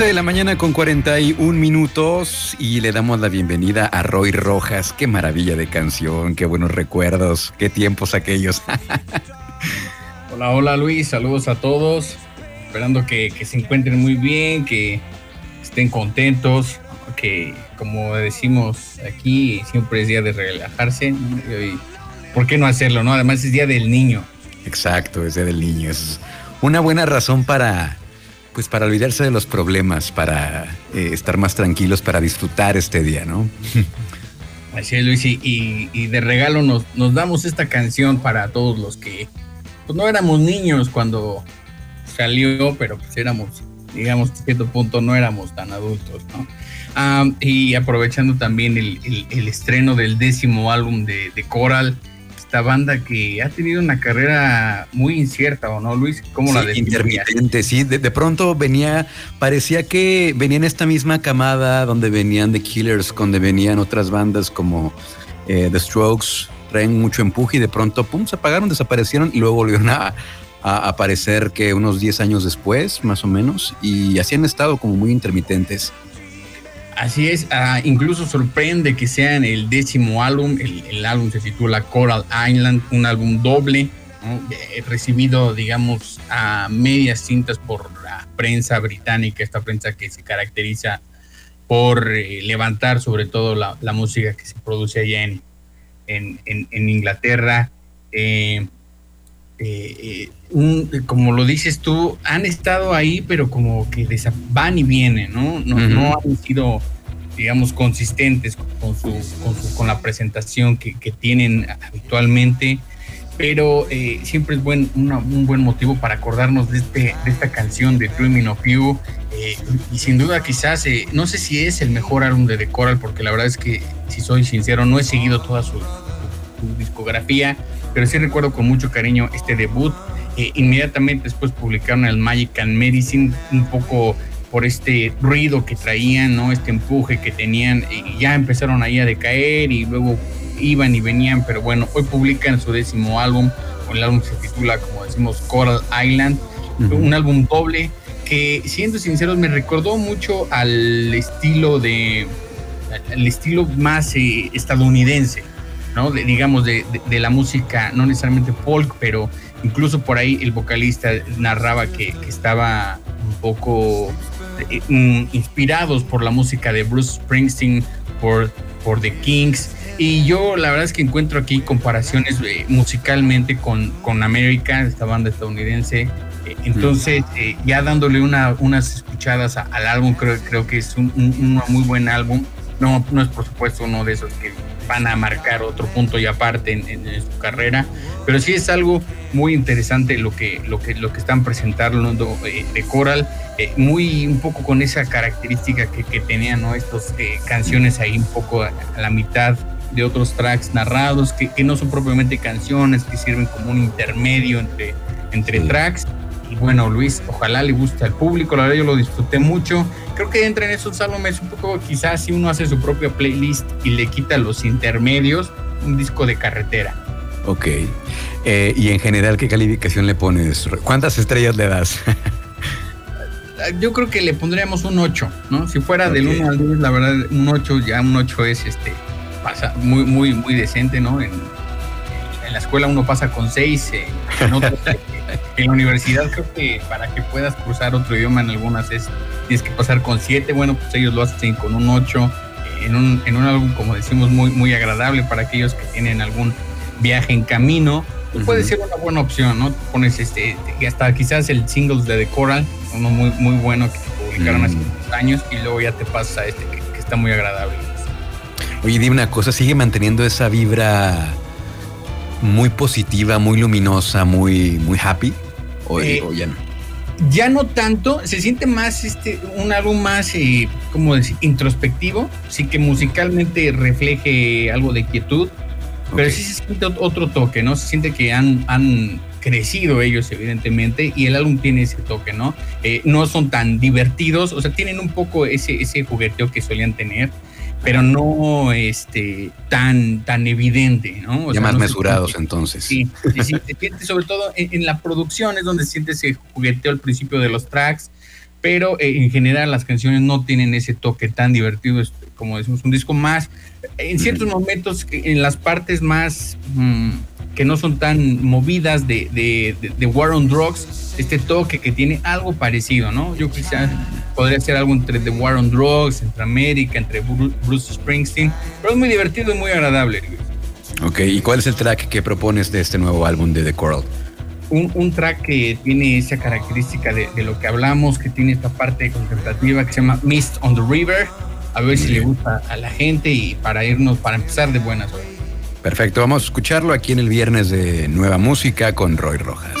11 de la mañana con 41 minutos y le damos la bienvenida a Roy Rojas. Qué maravilla de canción, qué buenos recuerdos, qué tiempos aquellos. Hola, hola Luis, saludos a todos. Esperando que, que se encuentren muy bien, que estén contentos, que como decimos aquí, siempre es día de relajarse. ¿Por qué no hacerlo? no? Además es día del niño. Exacto, ese del niño. Es una buena razón para, pues para olvidarse de los problemas, para eh, estar más tranquilos, para disfrutar este día, ¿no? Así es, Luis, y, de regalo nos, damos esta canción para todos los que pues no éramos niños cuando salió, pero pues éramos, digamos, a cierto punto no éramos tan adultos, ¿no? Ah, y aprovechando también el, estreno del décimo álbum de Coral, esta banda que ha tenido una carrera muy incierta, ¿o no, Luis? ¿Cómo la Sí, intermitente, sí. De, de pronto venía, parecía que venía en esta misma camada donde venían The Killers, donde venían otras bandas como eh, The Strokes, traen mucho empuje y de pronto, pum, se apagaron, desaparecieron y luego volvieron a, a aparecer que unos 10 años después, más o menos, y así han estado como muy intermitentes. Así es, ah, incluso sorprende que sea en el décimo álbum, el, álbum se titula Coral Island, un álbum doble. Eh, recibido, digamos, a medias cintas por la prensa británica, esta prensa que se caracteriza por eh, levantar sobre todo la, música que se produce allá en- en Inglaterra. Eh, eh, eh, un- como lo dices tú, han estado ahí, pero como que van y vienen, ¿no? No, no han sido, digamos, consistentes con, su, con, su- con la presentación que, que tienen habitualmente, pero eh, siempre es buen, una- un buen motivo para acordarnos de, este, de esta canción de Dreaming of You. eh, y sin duda, quizás, eh, no sé si es el mejor álbum de The Coral, porque la verdad es que, si soy sincero, no he seguido toda su, su discografía, pero sí recuerdo con mucho cariño este debut. Eh, inmediatamente después publicaron el Magic and Medicine, un poco por este ruido que traían, ¿no? Este empuje que tenían, y ya empezaron ahí a decaer y luego iban y venían, pero bueno, hoy publican su décimo álbum, el álbum se titula, como decimos, Coral Island, un álbum doble que, siendo sinceros, me recordó mucho al estilo de, al estilo más eh, estadounidense, ¿no? De- digamos, de, de- de la música, no necesariamente folk, pero incluso por ahí el vocalista narraba que, que estaba un poco eh, inspirados por la música de Bruce Springsteen, por, por The Kings. Y yo la verdad es que encuentro aquí comparaciones eh, musicalmente con, con América, esta banda estadounidense. Eh, entonces, eh, ya dándole una, unas escuchadas a- al álbum, creo, creo que es un, un- un muy buen álbum. No, no es por supuesto uno de esos que van a marcar otro punto y aparte en, en- en su carrera, pero sí es algo muy interesante lo que, lo que, lo que están presentando eh, de Coral, eh, muy un poco con esa característica que, que tenían ¿no? estas canciones ahí un poco a, a la mitad de otros tracks narrados, que, que no son propiamente canciones, que sirven como un intermedio entre, entre Sí. tracks. Bueno, Luis, ojalá le guste al público, la verdad yo lo disfruté mucho. Creo que entra en esos álbumes un poco, quizás si uno hace su propia playlist y le quita los intermedios, un disco de carretera. Ok. Eh, y en general, ¿qué calificación le pones? ¿Cuántas estrellas le das? Yo creo que le pondríamos un 8, ¿no? Si fuera del Ok. 1 al 10, la verdad, un 8, ya un 8 es este, pasa muy, muy, muy decente, ¿no? En, en la escuela uno pasa con seis, eh, en, otros, en, la universidad creo que para que puedas cruzar otro idioma en algunas es, tienes que pasar con siete, bueno, pues ellos lo hacen con un ocho, en un, en un álbum, como decimos, muy, muy agradable para aquellos que tienen algún viaje en camino. Pues puede ser una buena opción, ¿no? Pones este, hasta quizás el singles de The Coral, uno muy, muy bueno que publicaron hace unos mm. años, y luego ya te pasa este que, que está muy agradable. Oye, dime una cosa, ¿sigue manteniendo esa vibra muy positiva, muy luminosa, muy, muy happy? ¿O, Eh, o ya no? Ya no tanto, se siente más este un álbum más, eh, ¿cómo decir? Introspectivo, sí que musicalmente refleje algo de quietud, pero Ok. sí se siente ot- otro toque, ¿no? Se siente que han, han crecido ellos, evidentemente, y el álbum tiene ese toque, ¿no? Eh, no son tan divertidos, o sea, tienen un poco ese, ese jugueteo que solían tener, pero no este, tan, tan evidente, ¿no? O ya sea, más no mesurados siente- entonces. Sí, sí, sí, se siente sobre todo en, en la producción es donde se siente ese jugueteo al principio de los tracks, pero eh, en general las canciones no tienen ese toque tan divertido, como decimos, un disco más, en ciertos momentos, en las partes más mm, que no son tan movidas de, de, de- de War on Drugs, este toque que tiene algo parecido, ¿no? Yo quizás podría ser algo entre The War on Drugs, entre América, entre Bru- Bruce Springsteen, pero es muy divertido y muy agradable. Ok, ¿y cuál es el track que propones de este nuevo álbum de The Coral? un, un track que tiene esa característica de, de lo que hablamos, que tiene esta parte contemplativa que se llama Mist on the River. A ver si le gusta a la gente y para irnos, para empezar de buenas. hoy. Perfecto, vamos a escucharlo aquí en el viernes de Nueva Música con Roy Rojas.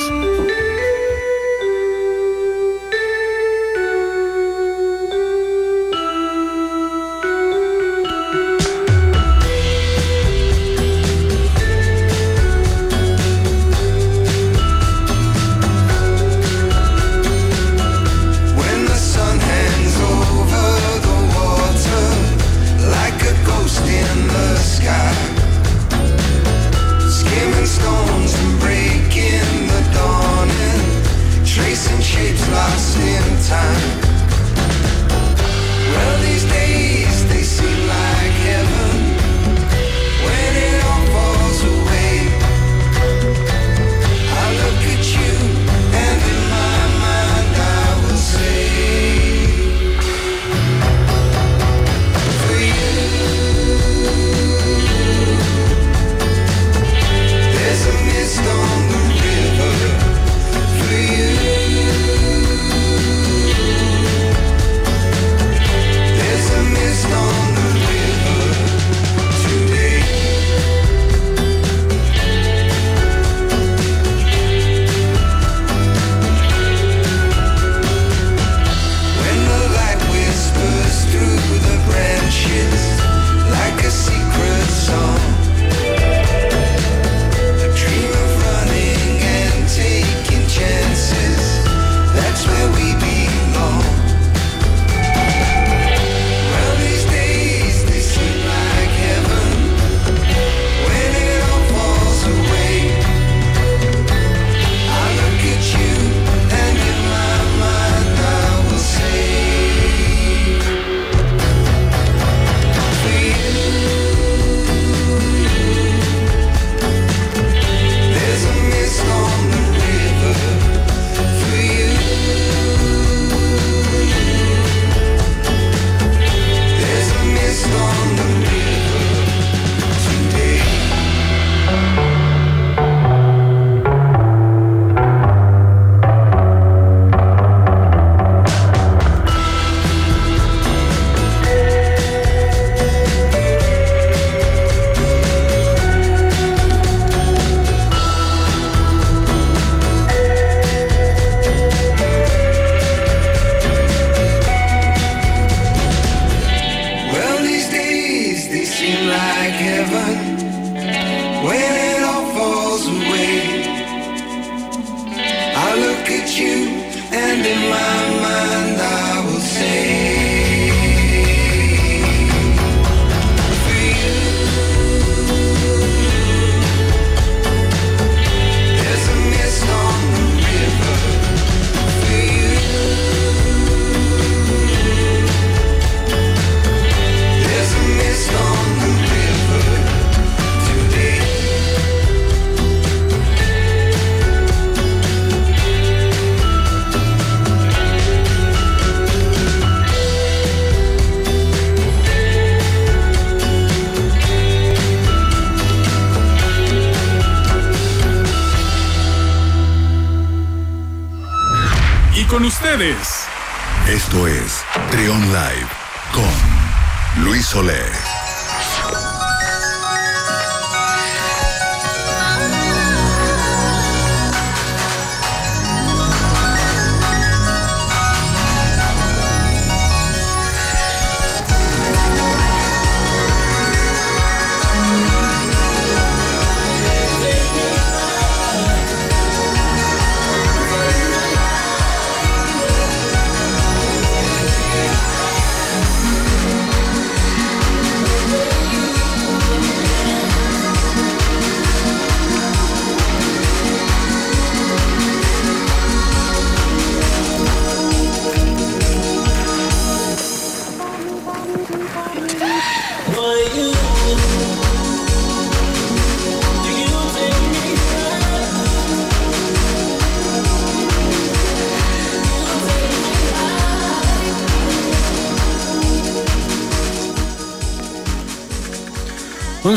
Esto es Trion Live con Luis Soler.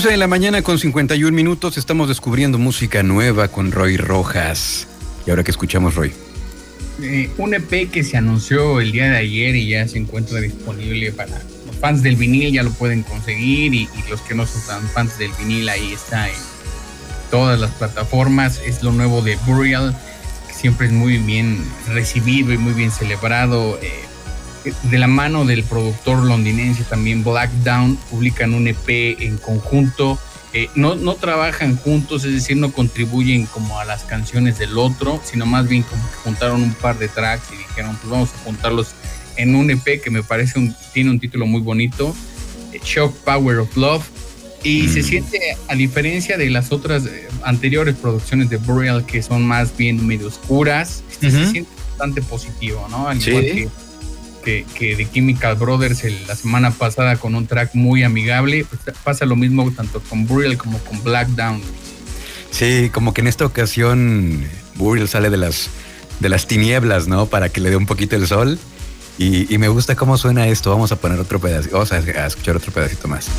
11 de la mañana con 51 minutos estamos descubriendo música nueva con Roy Rojas. ¿Y ahora que escuchamos, Roy? Eh, un EP que se anunció el día de ayer y ya se encuentra disponible para los fans del vinil, ya lo pueden conseguir y, los que no son fans del vinil, ahí está en todas las plataformas. Es lo nuevo de Burial, que siempre es muy bien recibido y muy bien celebrado. Eh, de la mano del productor londinense también Black Down, publican un EP en conjunto. Eh, no, no trabajan juntos, es decir, no contribuyen como a las canciones del otro, sino más bien como que juntaron un par de tracks y dijeron, pues vamos a juntarlos en un EP que me parece un, tiene un título muy bonito, eh, Shock Power of Love. Y se mm. siente, a diferencia de las otras eh, anteriores producciones de Burial, que son más bien medio oscuras, se siente bastante positivo, ¿no? Al igual que que, de Chemical Brothers la semana pasada con un track muy amigable. Pues, pasa lo mismo tanto con Burial como con Black Down. Sí, como que en esta ocasión Burial sale de las, de las tinieblas, ¿no? Para que le dé un poquito el sol. Y, me gusta cómo suena esto. Vamos a poner otro pedacito, vamos a escuchar otro pedacito más.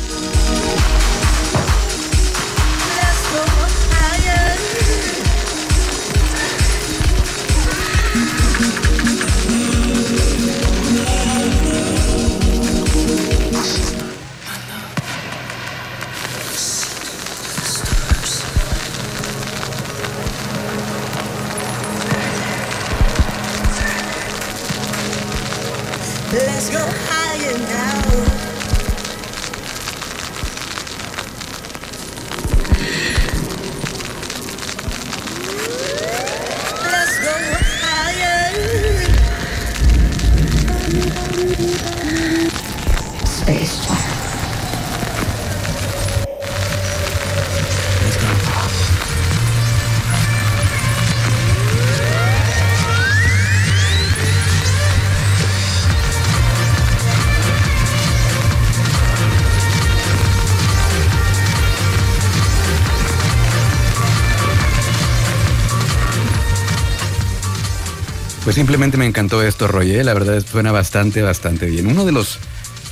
Simplemente me encantó esto, Roy. ¿eh? La verdad suena bastante, bastante bien. Uno de los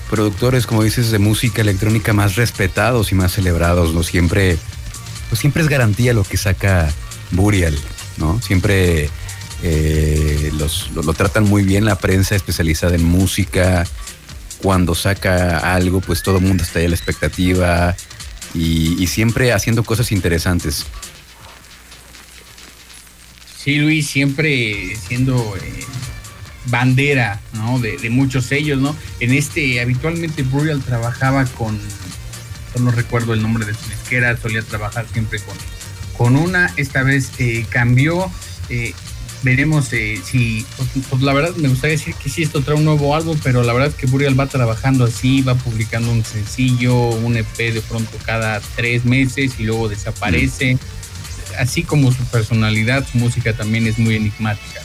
productores, como dices, de música electrónica más respetados y más celebrados, ¿no? Siempre, pues siempre es garantía lo que saca Burial, ¿no? Siempre eh, los, lo, tratan muy bien la prensa especializada en música. Cuando saca algo, pues todo el mundo está ahí a la expectativa y, y siempre haciendo cosas interesantes. Sí, Luis, siempre siendo eh, bandera ¿no? de, muchos sellos, ¿no? En este, habitualmente Burial trabajaba con, no recuerdo el nombre de su disquera, solía trabajar siempre con, con una, esta vez eh, cambió. Eh, veremos si, pues, pues, la verdad me gustaría decir que sí, esto trae un nuevo álbum, pero la verdad es que Burial va trabajando así, va publicando un sencillo, un EP de pronto cada tres meses y luego desaparece así como su personalidad, su música también es muy enigmática.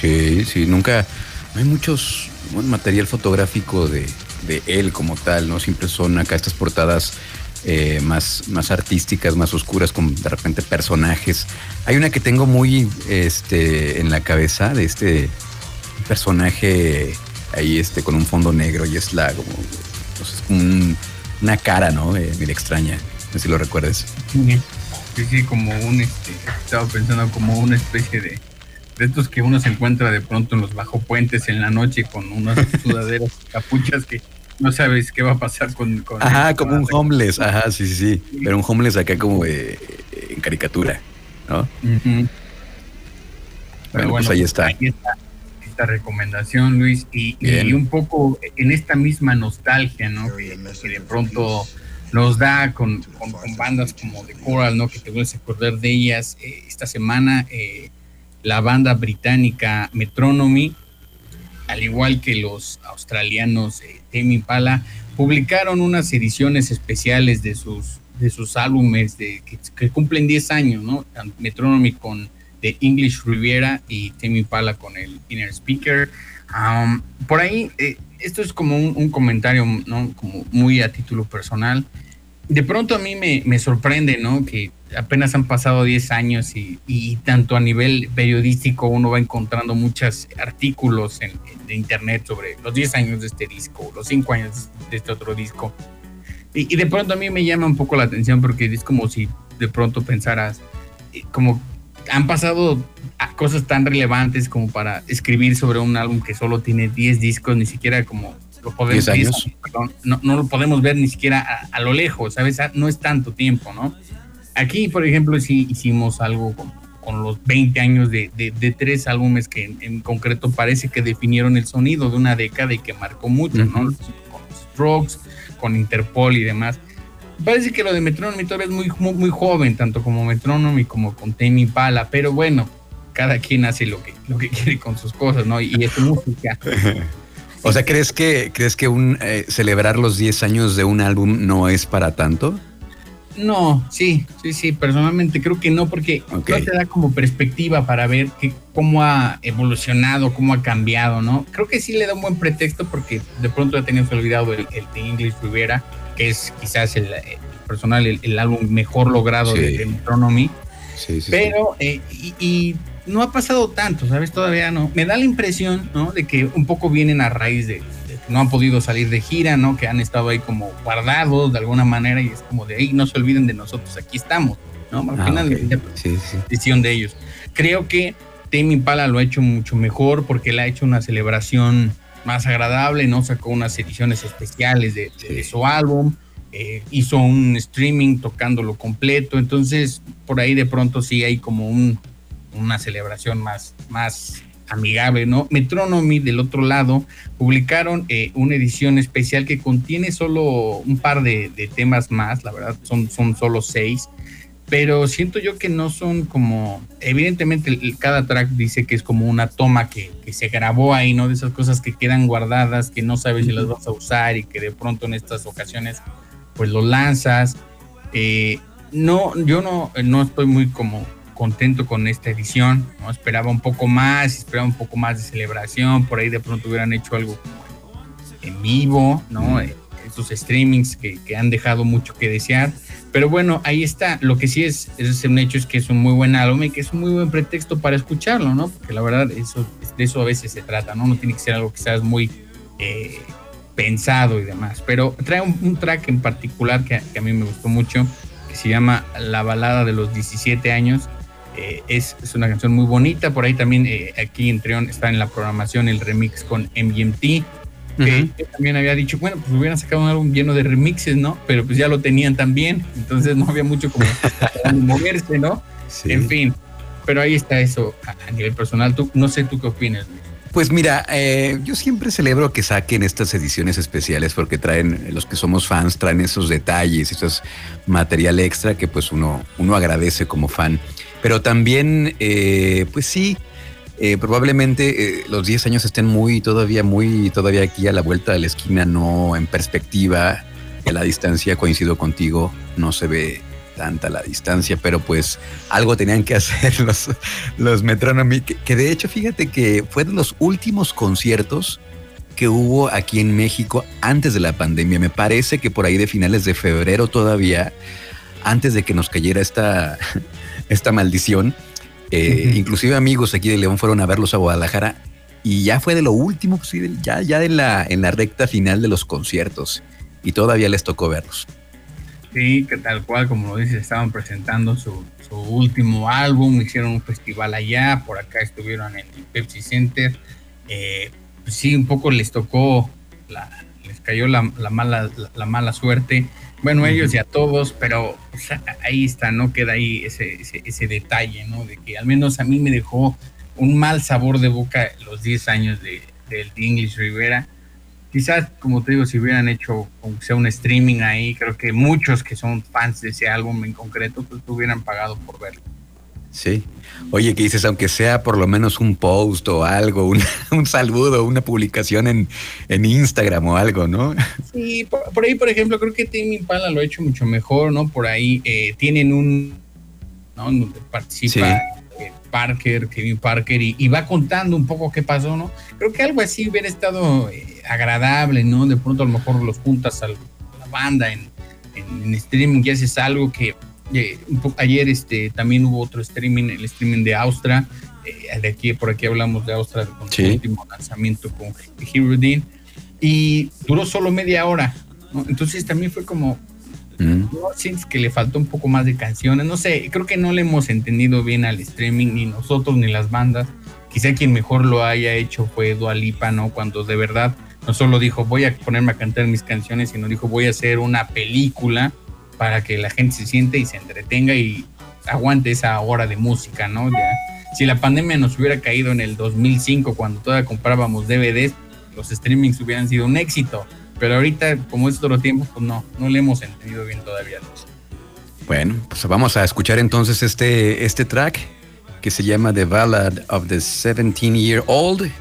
Sí, sí, nunca, no hay muchos material fotográfico de, él como tal, ¿no? Siempre son acá estas portadas eh, más, más artísticas, más oscuras, con de repente personajes. Hay una que tengo muy este, en la cabeza de este personaje ahí este, con un fondo negro y es la como, pues, una cara, ¿no? Eh, extraña. No sé si lo recuerdes sí, sí, como un, este, estaba pensando como una especie de, de estos que uno se encuentra de pronto en los bajo puentes en la noche con unas sudaderas capuchas que no sabes qué va a pasar con... ajá, como un homeless, ajá, sí, sí, sí, pero un homeless acá como en caricatura, ¿no? Pero bueno, pues ahí está. Ahí está esta recomendación, Luis, y, un poco en esta misma nostalgia, ¿no? Que, de pronto nos da con, bandas como The Coral, ¿no? Que te vuelves a acordar de ellas. Eh, esta semana, eh, la banda británica Metronomy al igual que los australianos eh, Tame Impala, publicaron unas ediciones especiales de sus, de sus álbumes de, que, cumplen 10 años, ¿no? Metronomy con The English Riviera y Tame Impala con el Inner Speaker. Um, por ahí, eh, esto es como un, un, comentario, ¿no? Como muy a título personal de pronto a mí me, sorprende, ¿no? Que apenas han pasado 10 años y, tanto a nivel periodístico uno va encontrando muchos artículos en, de internet sobre los 10 años de este disco, los 5 años de este otro disco. Y, de pronto a mí me llama un poco la atención porque es como si de pronto pensaras, eh, como han pasado cosas tan relevantes como para escribir sobre un álbum que solo tiene 10 discos, ni siquiera como lo podemos no, no, lo podemos ver ni siquiera a, lo lejos, ¿sabes? Ah, no es tanto tiempo, ¿no? Aquí, por ejemplo, sí hicimos algo con, con los 20 años de, de, tres álbumes que en, concreto parece que definieron el sonido de una década y que marcó mucho, ¿no? Con Strokes, con Interpol y demás. Parece que lo de Metronomy todavía es muy, muy, muy joven, tanto como Metronomy como con Tame Pala, pero bueno, cada quien hace lo que, lo que quiere con sus cosas, ¿no? Y, y es música. O sea, ¿crees que, crees que un, eh, celebrar los 10 años de un álbum no es para tanto? No, sí, sí, sí, personalmente creo que no, porque no te da como perspectiva para ver que, cómo ha evolucionado, cómo ha cambiado, ¿no? Creo que sí le da un buen pretexto porque de pronto ya teníamos olvidado el, el de English Rivera, que es quizás el, personal, el, álbum mejor logrado de, Metronomy. Sí, sí, Pero, eh, y no ha pasado tanto, ¿sabes? Todavía no. Me da la impresión, ¿no? De que un poco vienen a raíz de, que no han podido salir de gira, ¿no? Que han estado ahí como guardados de alguna manera y es como de ahí, no se olviden de nosotros, aquí estamos, ¿no? Al ah, final sí, sí. decisión de ellos. Creo que Tame Impala lo ha hecho mucho mejor porque él ha hecho una celebración más agradable, ¿no? Sacó unas ediciones especiales de, su álbum. Eh, hizo un streaming tocándolo completo, entonces por ahí de pronto sí hay como un, una celebración más, más amigable, ¿no? Metronomy, del otro lado, publicaron eh, una edición especial que contiene solo un par de, temas más, la verdad, son, son solo seis, pero siento yo que no son como, evidentemente cada track dice que es como una toma que, se grabó ahí, ¿no? De esas cosas que quedan guardadas, que no sabes si las vas a usar y que de pronto en estas ocasiones pues lo lanzas. Eh, no, yo no, no estoy muy como contento con esta edición, ¿no? Esperaba un poco más, esperaba un poco más de celebración, por ahí de pronto hubieran hecho algo en vivo, ¿no? Eh, estos streamings que, han dejado mucho que desear. Pero bueno, ahí está. Lo que sí es, es un hecho es que es un muy buen álbum y que es un muy buen pretexto para escucharlo, ¿no? Porque la verdad, eso, de eso a veces se trata, ¿no? No tiene que ser algo que seas muy eh, pensado y demás. Pero trae un, track en particular que, que, a mí me gustó mucho, que se llama La balada de los 17 años eh, es, una canción muy bonita. Por ahí también eh, aquí en Trion está en la programación el remix con MGMT. Que también había dicho, bueno, pues hubieran sacado un álbum lleno de remixes, ¿no? Pero pues ya lo tenían también, entonces no había mucho como moverse, ¿no? En fin, pero ahí está eso a, nivel personal. Tú, no sé tú qué opinas. Pues mira, eh, yo siempre celebro que saquen estas ediciones especiales porque traen, los que somos fans, traen esos detalles, esos material extra que pues uno, uno agradece como fan. Pero también, eh, pues sí, eh, probablemente eh, los 10 años estén muy, todavía muy, todavía aquí a la vuelta de la esquina, no en perspectiva. A la distancia coincido contigo, no se ve tanta la distancia, pero pues algo tenían que hacer los, los Metronomy, que, de hecho fíjate que fue de los últimos conciertos que hubo aquí en México antes de la pandemia. Me parece que por ahí de finales de febrero todavía, antes de que nos cayera esta, esta maldición. Eh, inclusive amigos aquí de León fueron a verlos a Guadalajara y ya fue de lo último, pues, ya, ya en, la, en la recta final de los conciertos y todavía les tocó verlos. Sí, que tal cual, como lo dices, estaban presentando su, su último álbum, hicieron un festival allá, por acá estuvieron en el Pepsi Center. Eh, pues sí, un poco les tocó, la, les cayó la, la mala, la, mala suerte. Bueno, ellos y a todos, pero ahí está, ¿no? Queda ahí ese, ese, ese, detalle, ¿no? De que al menos a mí me dejó un mal sabor de boca los 10 años de, del English Rivera quizás, como te digo, si hubieran hecho, aunque sea un streaming ahí, creo que muchos que son fans de ese álbum en concreto, pues hubieran pagado por verlo. Sí. Oye, ¿qué dices? Aunque sea por lo menos un post o algo, un, un saludo, una publicación en, en, Instagram o algo, ¿no? Sí, por, ahí, por ejemplo, creo que Timmy Impala lo ha hecho mucho mejor, ¿no? Por ahí eh, tienen un, ¿no? Donde participa Parker, Kevin Parker, y, va contando un poco qué pasó, ¿no? Creo que algo así hubiera estado eh, agradable, ¿no? De pronto a lo mejor los juntas a la banda en, en, streaming y haces algo que eh, ayer este, también hubo otro streaming, el streaming de Austra, eh, de aquí por aquí hablamos de Austra con su último lanzamiento con Hero y duró solo media hora, ¿no? Entonces también fue como, ¿No sientes que le faltó un poco más de canciones? No sé, creo que no le hemos entendido bien al streaming, ni nosotros ni las bandas. Quizá quien mejor lo haya hecho fue Dualipa, ¿no? Cuando de verdad no solo dijo voy a ponerme a cantar mis canciones, sino dijo voy a hacer una película para que la gente se siente y se entretenga y aguante esa hora de música, ¿no? si la pandemia nos hubiera caído en el 2005, cuando todavía comprábamos DVDs, los streamings hubieran sido un éxito pero ahorita, como es otro tiempo, pues no, no le hemos entendido bien todavía. Bueno, pues vamos a escuchar entonces este, este track que se llama The Ballad of the 17 Year Old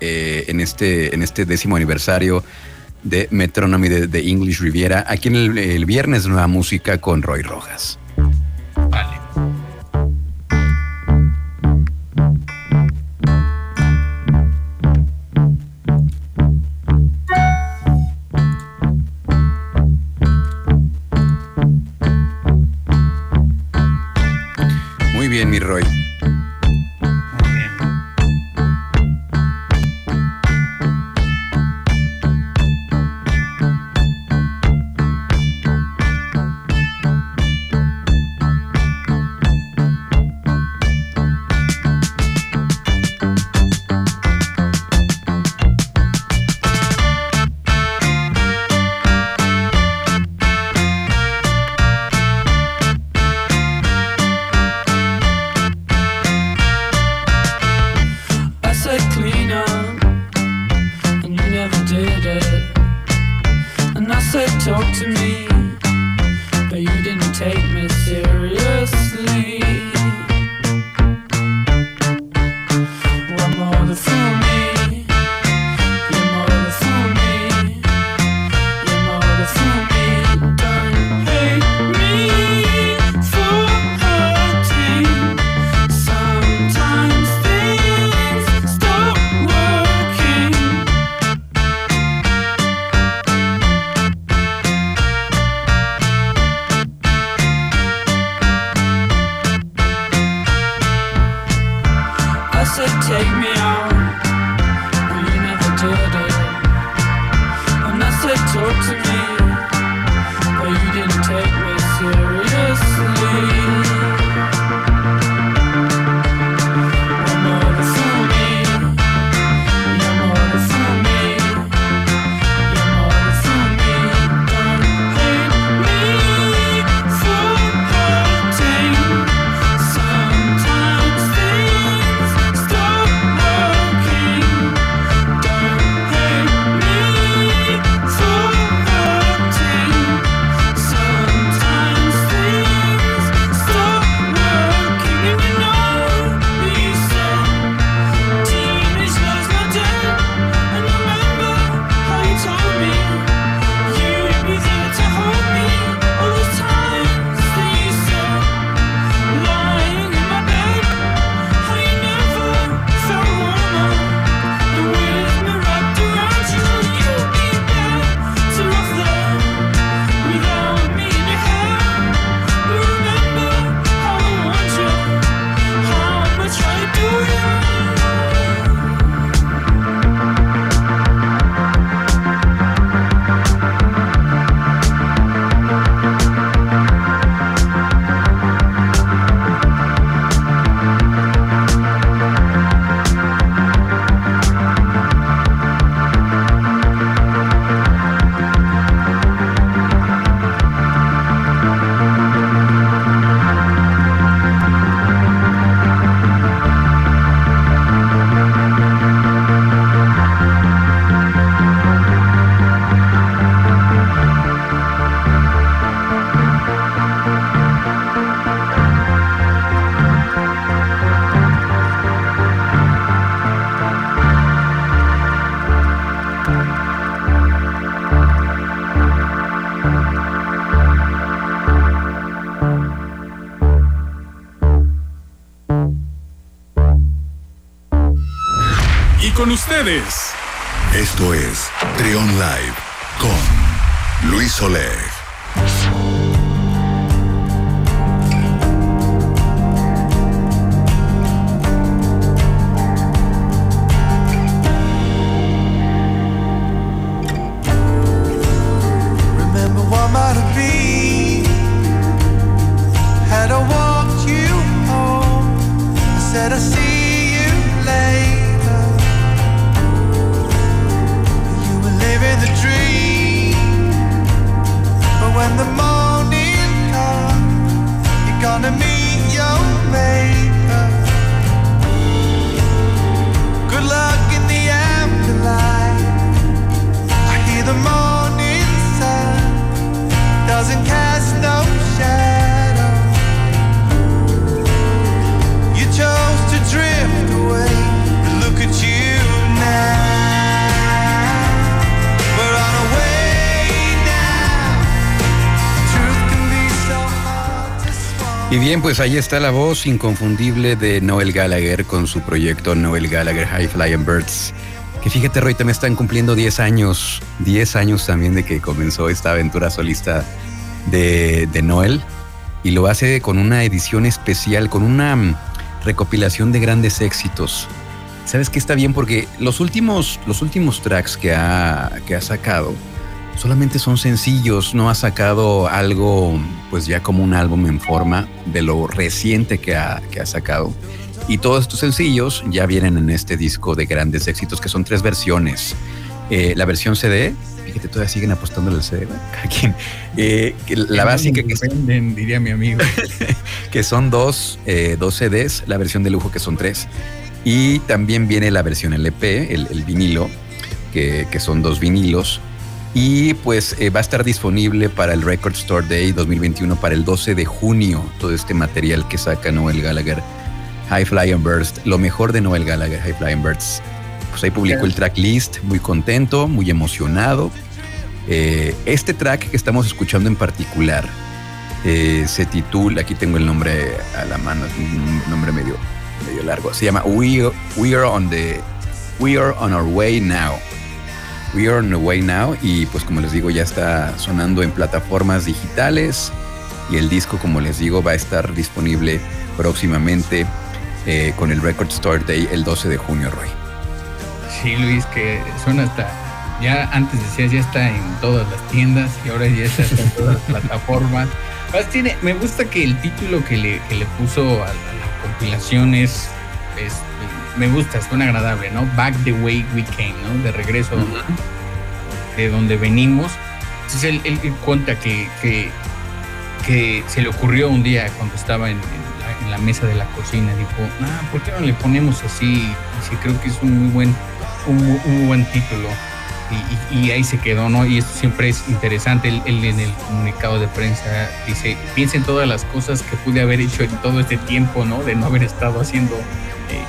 eh, en, este, en este décimo aniversario de Metronomy de, English Riviera, aquí en el, el viernes Nueva Música con Roy Rojas. talk to me. Ustedes. Bien, pues ahí está la voz inconfundible de Noel Gallagher con su proyecto Noel Gallagher High Flying Birds. Que fíjate, Roy, también están cumpliendo 10 años, 10 años también de que comenzó esta aventura solista de, de Noel. Y lo hace con una edición especial, con una mm, recopilación de grandes éxitos. ¿Sabes qué está bien? Porque los últimos, los últimos tracks que ha, que ha sacado, solamente son sencillos, no ha sacado algo pues ya como un álbum en forma de lo reciente que ha, que ha sacado. Y todos estos sencillos ya vienen en este disco de grandes éxitos, que son tres versiones. Eh, la versión CD, fíjate, todavía siguen apostando al CD, eh, la básica que venden, diría mi amigo. que son dos, eh, dos CDs, la versión de lujo que son tres. Y también viene la versión LP, el, el vinilo, que, que son dos vinilos y pues eh, va a estar disponible para el Record Store Day 2021 para el 12 de junio todo este material que saca Noel Gallagher High Flying Burst lo mejor de Noel Gallagher High Flying Burst pues ahí publicó el tracklist muy contento muy emocionado. Eh, este track que estamos escuchando en particular eh, se titula aquí tengo el nombre a la mano es un nombre medio medio largo se llama We, We are on the We are on our way now We Are on the Way Now y pues como les digo ya está sonando en plataformas digitales y el disco como les digo va a estar disponible próximamente eh, con el Record Store Day el 12 de junio, Roy. Sí, Luis, que suena hasta, ya antes decías ya está en todas las tiendas y ahora ya está en todas las plataformas. tiene, me gusta que el título que le, que le puso a, la compilación es me gusta, suena agradable, ¿no? Back the way we came, ¿no? De regreso de donde venimos. Entonces él, cuenta que, que, se le ocurrió un día cuando estaba en, la, mesa de la cocina, dijo, ah, ¿por qué no le ponemos así? Sí, creo que es un muy buen, un, buen título. Y, ahí se quedó, ¿no? Y esto siempre es interesante. Él, en el comunicado de prensa dice, piensen todas las cosas que pude haber hecho en todo este tiempo, ¿no? De no haber estado haciendo eh,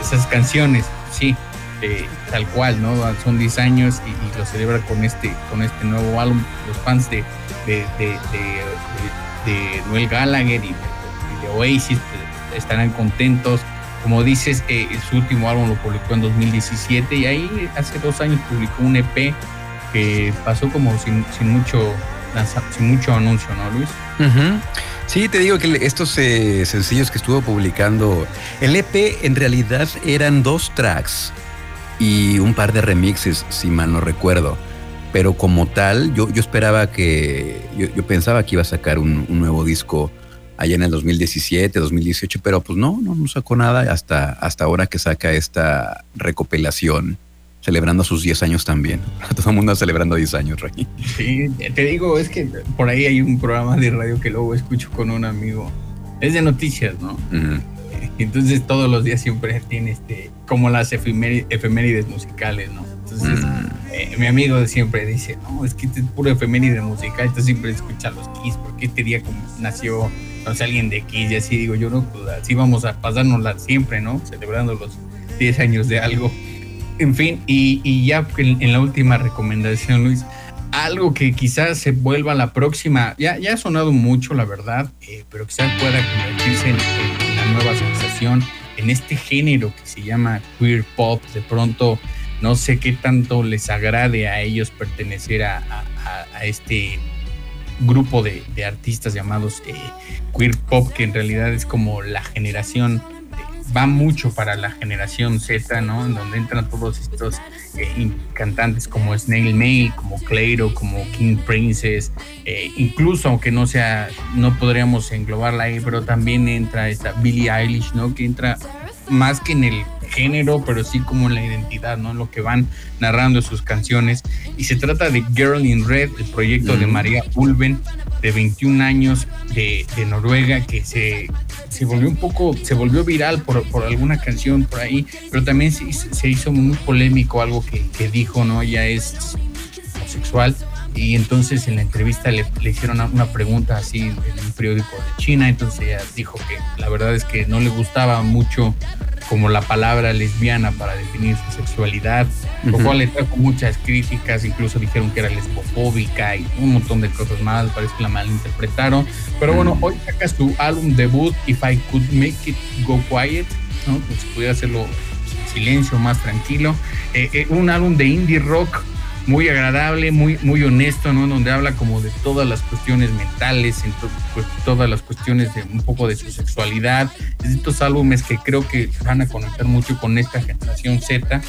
esas canciones, sí, eh, tal cual, ¿no? Son 10 años y, lo celebra con este, con este nuevo álbum. Los fans de, de, Noel Gallagher y de, Oasis pues, estarán contentos. Como dices, eh, su último álbum lo publicó en 2017 y ahí hace dos años publicó un EP que pasó como sin, mucho sin mucho anuncio, ¿no, Luis? Sí, te digo que estos eh, sencillos que estuvo publicando, el EP en realidad eran dos tracks y un par de remixes, si mal no recuerdo. Pero como tal, yo, yo esperaba que, yo, pensaba que iba a sacar un, nuevo disco allá en el 2017, 2018, pero pues no, no, no sacó nada hasta, hasta ahora que saca esta recopilación celebrando sus 10 años también. Todo el mundo celebrando 10 años, Rey. Sí, te digo, es que por ahí hay un programa de radio que luego escucho con un amigo. Es de noticias, ¿no? Entonces todos los días siempre tiene este, como las efemérides, musicales, ¿no? Entonces eh, mi amigo siempre dice, no, es que este es puro efeméride musical, entonces siempre escucha los Kiss, porque este día como nació alguien de Kiss y así digo yo, pues así vamos a pasárnosla siempre, ¿no? Celebrando los 10 años de algo. En fin, y, ya en, la última recomendación, Luis, algo que quizás se vuelva la próxima, ya, ya ha sonado mucho, la verdad, eh, pero quizás pueda convertirse en, la nueva sensación en este género que se llama queer pop. De pronto no sé qué tanto les agrade a ellos pertenecer a, este grupo de, artistas llamados eh, queer pop, que en realidad es como la generación va mucho para la generación Z, ¿no? En donde entran todos estos eh, cantantes como Snail Mail, como Clairo, como King Princess, eh, incluso aunque no sea, no podríamos englobarla ahí, pero también entra esta Billie Eilish, ¿no? Que entra más que en el género, pero sí como en la identidad, ¿no? Lo que van narrando sus canciones. Y se trata de Girl in Red, el proyecto de María Ulven, de 21 años de, Noruega, que se, se, volvió un poco, se volvió viral por, por alguna canción por ahí, pero también se, se hizo muy polémico algo que, que dijo, ¿no? Ella es homosexual y entonces en la entrevista le, le, hicieron una pregunta así en un periódico de China, entonces ella dijo que la verdad es que no le gustaba mucho como la palabra lesbiana para definir su sexualidad, lo cual le trajo muchas críticas, incluso dijeron que era lesbofóbica y un montón de cosas más, parece que la malinterpretaron. Pero bueno, hoy saca su álbum debut, If I Could Make It Go Quiet, ¿no? Pues si pudiera hacerlo en silencio, más tranquilo. Eh, eh, un álbum de indie rock muy agradable, muy, muy honesto, ¿no? Donde habla como de todas las cuestiones mentales, pues, todas las cuestiones de un poco de su sexualidad. De estos álbumes que creo que van a conectar mucho con esta generación Z,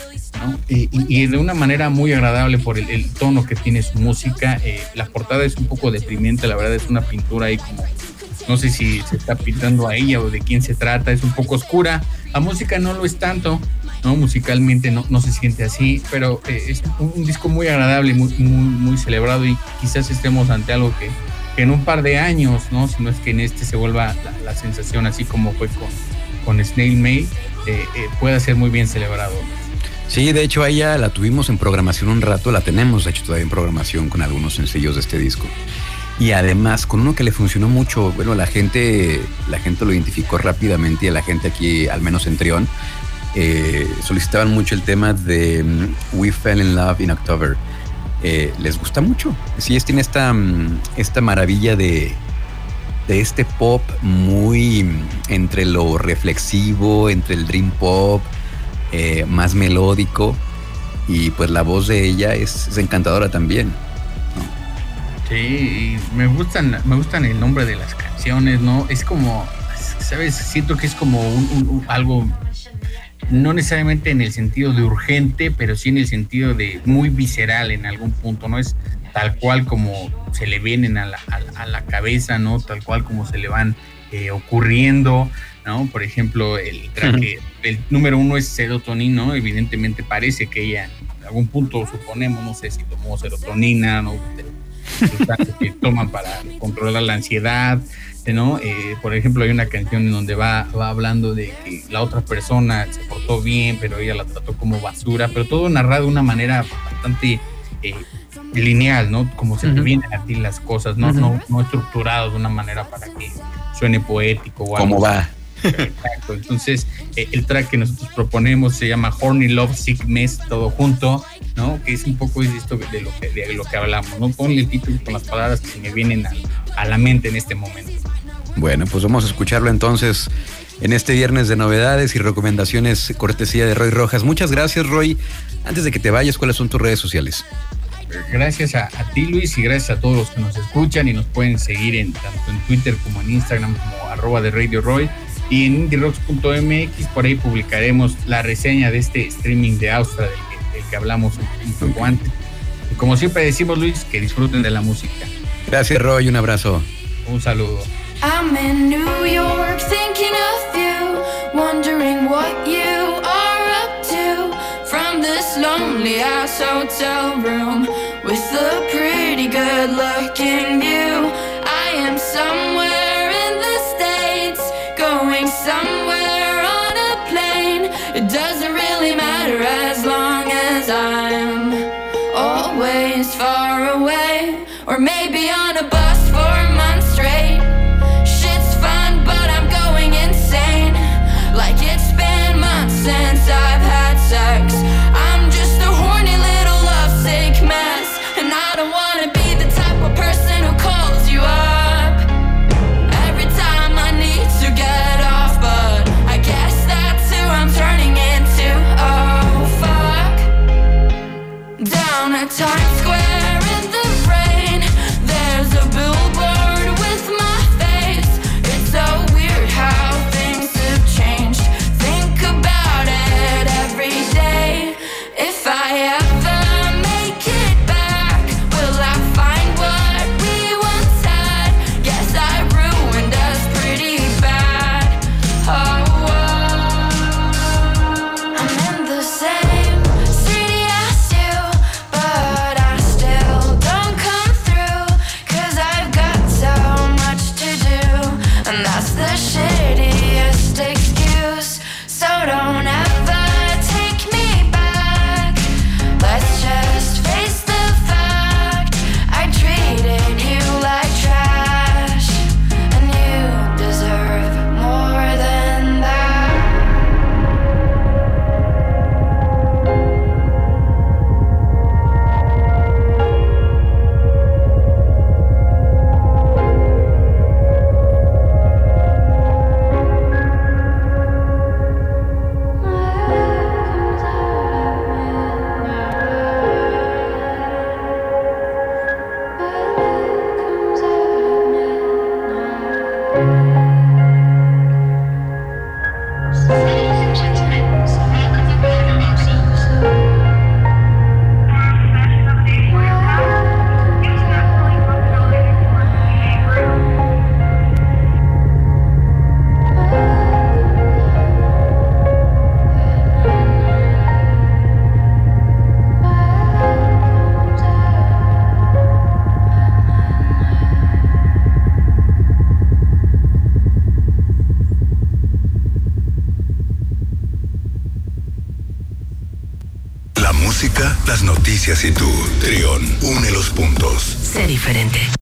¿no? Y, de una manera muy agradable por el, tono que tiene su música. Eh, la portada es un poco deprimente, la verdad es una pintura ahí como no sé si se está pintando a ella o de quién se trata, es un poco oscura. La música no lo es tanto, ¿no? Musicalmente no, no se siente así, pero eh, es un, disco muy agradable, muy, muy, celebrado y quizás estemos ante algo que, en un par de años, ¿no? Si no es que en este se vuelva la, sensación así como fue con, con Snail May, eh, eh, pueda ser muy bien celebrado. Sí, de hecho a ella la tuvimos en programación un rato, la tenemos de hecho todavía en programación con algunos sencillos de este disco. Y además con uno que le funcionó mucho, bueno, la gente, la gente lo identificó rápidamente y la gente aquí, al menos en Trión, eh, solicitaban mucho el tema de mm, We Fell in Love in October. Eh, les gusta mucho. Sí, es, tiene esta, mm, esta maravilla de, de este pop muy mm, entre lo reflexivo, entre el dream pop, eh, más melódico. Y pues la voz de ella es, encantadora también. Sí, me gustan, me gustan el nombre de las canciones, ¿no? Es como, ¿sabes? Siento que es como algo no necesariamente en el sentido de urgente, pero sí en el sentido de muy visceral en algún punto, no es tal cual como se le vienen a la, a, la cabeza, ¿no? Tal cual como se le van eh, ocurriendo, ¿no? Por ejemplo, el traje, el número uno es serotonina, ¿no? Evidentemente parece que ella en algún punto suponemos, no sé si tomó serotonina, ¿no? que toman para controlar la ansiedad, ¿no? Eh, por ejemplo, hay una canción en donde va, va hablando de que la otra persona se portó bien, pero ella la trató como basura, pero todo narrado de una manera bastante eh, lineal, ¿no? Como se te vienen a ti las cosas, ¿no? no, no estructurado de una manera para que suene poético o algo. ¿Cómo va? Exacto. Entonces, eh, el track que nosotros proponemos se llama Horny Love Sick Mess, todo junto, ¿no? Que es un poco de esto de lo que, de lo que hablamos, ¿no? Ponle el título con las palabras que se me vienen a, a la mente en este momento. Bueno, pues vamos a escucharlo entonces en este viernes de novedades y recomendaciones cortesía de Roy Rojas. Muchas gracias, Roy. Antes de que te vayas, ¿cuáles son tus redes sociales? Gracias a, ti, Luis, y gracias a todos los que nos escuchan y nos pueden seguir en tanto en Twitter como en Instagram como arroba de Radio Roy y en indierocks.mx. Por ahí publicaremos la reseña de este streaming de Austria del que, hablamos un, poco antes. Y como siempre decimos, Luis, que disfruten de la música. Gracias, Roy. Un abrazo. Un saludo. I'm in New York thinking of you, wondering what you are up to. From this lonely ass hotel room with a pretty good looking view,